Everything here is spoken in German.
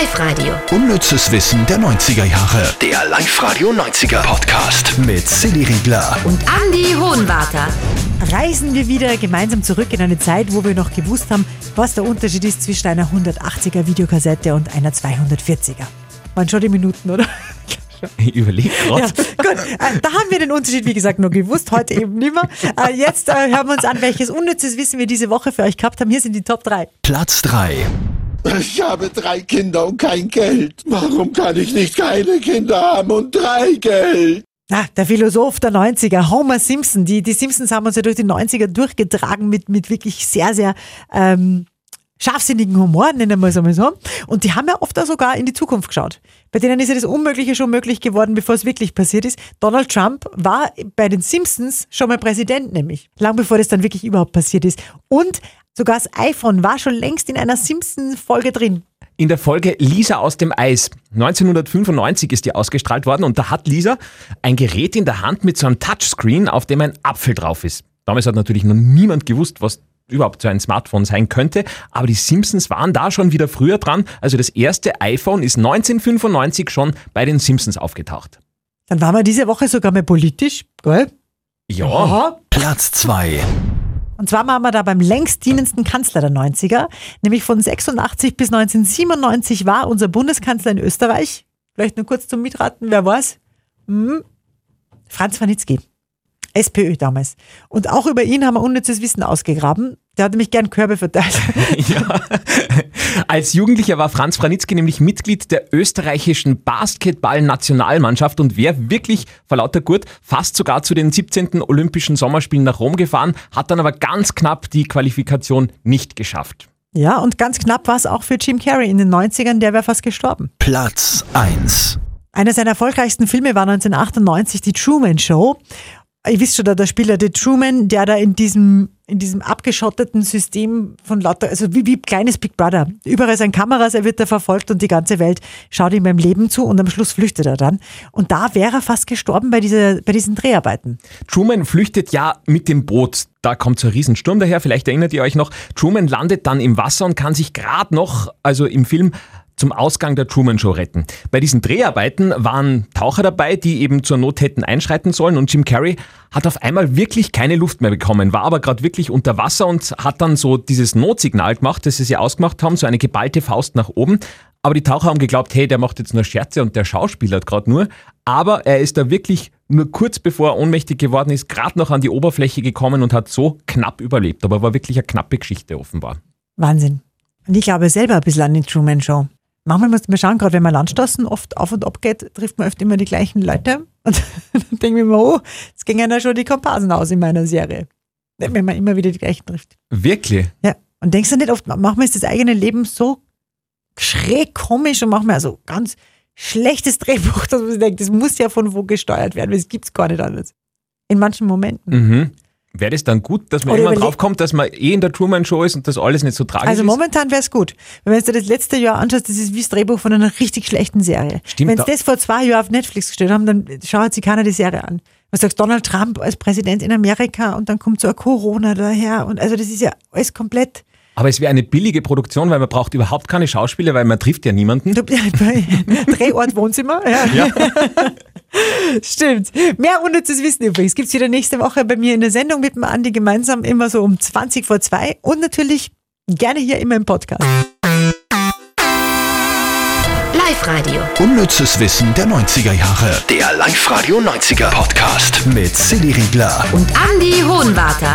Live-Radio. Unnützes Wissen der 90er Jahre. Der Live-Radio 90er Podcast mit Silly Riegler. Und Andy Hohenwarter. reisen wir wieder gemeinsam zurück in eine Zeit, wo wir noch gewusst haben, was der Unterschied ist zwischen einer 180er Videokassette und einer 240er. Waren schon die Minuten, oder? Ich überlege Ja, gerade. gut. Äh, Da haben wir den Unterschied, wie gesagt, nur gewusst, heute eben nicht mehr. Äh, Jetzt äh, hören wir uns an, welches unnützes Wissen wir diese Woche für euch gehabt haben. Hier sind die Top 3. Platz 3. Ich habe drei Kinder und kein Geld. Warum kann ich nicht keine Kinder haben und drei Geld? Ah, der Philosoph der 90er, Homer Simpson. Die, die Simpsons haben uns ja durch die 90er durchgetragen mit, mit wirklich sehr, sehr ähm, scharfsinnigen Humor, nennen wir es einmal so. Und die haben ja oft auch sogar in die Zukunft geschaut. Bei denen ist ja das Unmögliche schon möglich geworden, bevor es wirklich passiert ist. Donald Trump war bei den Simpsons schon mal Präsident, nämlich. Lang bevor das dann wirklich überhaupt passiert ist. Und sogar das iPhone war schon längst in einer Simpsons-Folge drin. In der Folge Lisa aus dem Eis. 1995 ist die ausgestrahlt worden und da hat Lisa ein Gerät in der Hand mit so einem Touchscreen, auf dem ein Apfel drauf ist. Damals hat natürlich noch niemand gewusst, was überhaupt so ein Smartphone sein könnte, aber die Simpsons waren da schon wieder früher dran. Also das erste iPhone ist 1995 schon bei den Simpsons aufgetaucht. Dann waren wir diese Woche sogar mal politisch, gell? Ja, Aha. Platz 2. Und zwar waren wir da beim längst dienendsten Kanzler der 90er, nämlich von 86 bis 1997 war unser Bundeskanzler in Österreich. Vielleicht nur kurz zum Mitraten, wer war's? Hm. Franz Wanitzky. SPÖ damals. Und auch über ihn haben wir unnützes Wissen ausgegraben. Der hat nämlich gern Körbe verteilt. Ja. Als Jugendlicher war Franz Franitzky nämlich Mitglied der österreichischen Basketball-Nationalmannschaft und wäre wirklich vor lauter Gurt fast sogar zu den 17. Olympischen Sommerspielen nach Rom gefahren, hat dann aber ganz knapp die Qualifikation nicht geschafft. ja, und ganz knapp war es auch für Jim Carrey in den 90ern, der wäre fast gestorben. Platz 1. Einer seiner erfolgreichsten Filme war 1998 die Truman Show. Ihr wisst schon, da der Spieler der Truman, der da in diesem, in diesem abgeschotteten System von lauter, also wie, wie kleines Big Brother. Überall sind Kameras, er wird da verfolgt und die ganze Welt schaut ihm beim Leben zu und am Schluss flüchtet er dann. Und da wäre er fast gestorben bei, dieser, bei diesen Dreharbeiten. Truman flüchtet ja mit dem Boot. Da kommt so ein Riesensturm daher, vielleicht erinnert ihr euch noch. Truman landet dann im Wasser und kann sich gerade noch, also im Film, zum Ausgang der Truman Show retten. Bei diesen Dreharbeiten waren Taucher dabei, die eben zur Not hätten einschreiten sollen und Jim Carrey hat auf einmal wirklich keine Luft mehr bekommen, war aber gerade wirklich unter Wasser und hat dann so dieses Notsignal gemacht, das sie sich ausgemacht haben, so eine geballte Faust nach oben. Aber die Taucher haben geglaubt, hey, der macht jetzt nur Scherze und der Schauspieler hat gerade nur. Aber er ist da wirklich nur kurz bevor er ohnmächtig geworden ist, gerade noch an die Oberfläche gekommen und hat so knapp überlebt. Aber war wirklich eine knappe Geschichte offenbar. Wahnsinn. Und ich glaube selber ein bisschen an die Truman Show. Manchmal muss man schauen, gerade wenn man Landstraßen oft auf und ab geht, trifft man oft immer die gleichen Leute. Und dann denke ich mir, oh, jetzt gingen ja schon die Komparsen aus in meiner Serie. Wenn man immer wieder die gleichen trifft. Wirklich? Ja. Und denkst du nicht oft, manchmal ist das eigene Leben so schräg komisch und manchmal so ganz schlechtes Drehbuch, dass man sich denkt, das muss ja von wo gesteuert werden, weil es gibt es gar nicht anders. In manchen Momenten. Mhm. Wäre das dann gut, dass man Oder immer überleg- drauf kommt, dass man eh in der Truman Show ist und das alles nicht so tragisch Also ist? momentan wäre es gut. Wenn du dir das letzte Jahr anschaust, das ist wie das Drehbuch von einer richtig schlechten Serie. Stimmt, Wenn da- sie das vor zwei Jahren auf Netflix gestellt haben, dann schaut sich keiner die Serie an. Was sagst Donald Trump als Präsident in Amerika und dann kommt so ein Corona daher und also das ist ja alles komplett. Aber es wäre eine billige Produktion, weil man braucht überhaupt keine Schauspieler, weil man trifft ja niemanden. Drehort Wohnzimmer. Ja. Stimmt. Mehr unnützes Wissen übrigens gibt's wieder nächste Woche bei mir in der Sendung mit dem Andi gemeinsam immer so um 20 vor zwei und natürlich gerne hier immer im Podcast. Live-Radio. Unnützes Wissen der 90er Jahre. Der Live-Radio 90er Podcast mit Silly Riegler. Und Andy Hohenwarter.